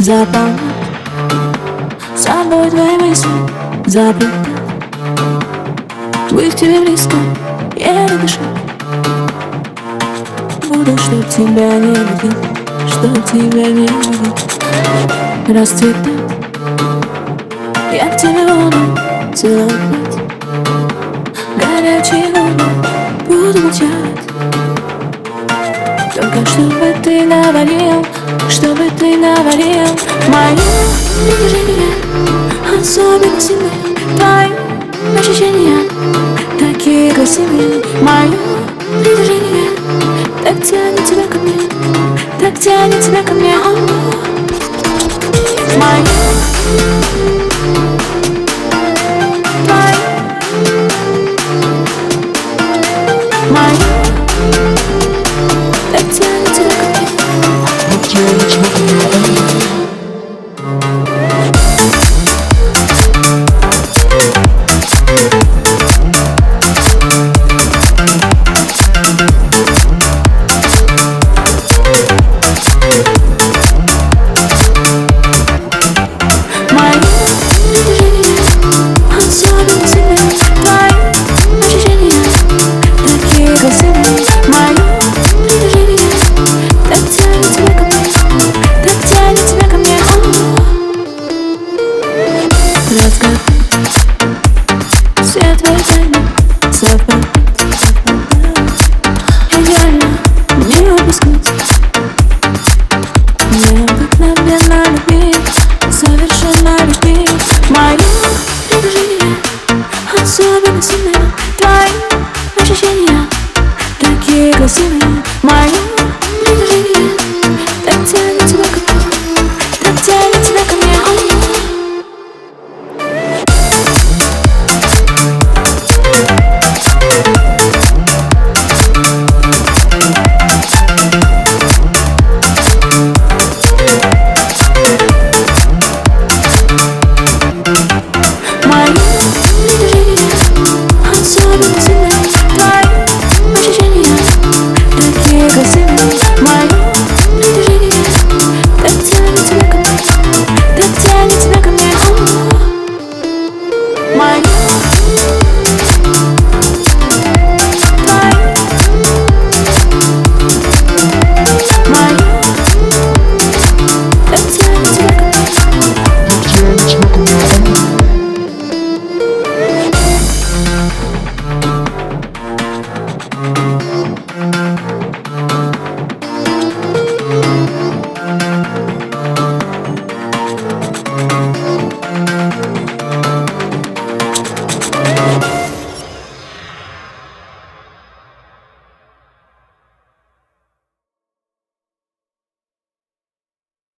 Запомни. Собой твои мысли Забыл Быть к тебе близко не дышу. Буду, чтоб тебя не видеть Чтоб тебя не видеть Расцветать Я к тебе буду целовать. Горячие губы буду молчать Только чтобы ты говорил, чтобы ты говорил Мое движение особенно сильны. Твои ощущения такие красивые. Мое движение так тянет тебя ко мне Так тянет тебя ко мне. Мое Так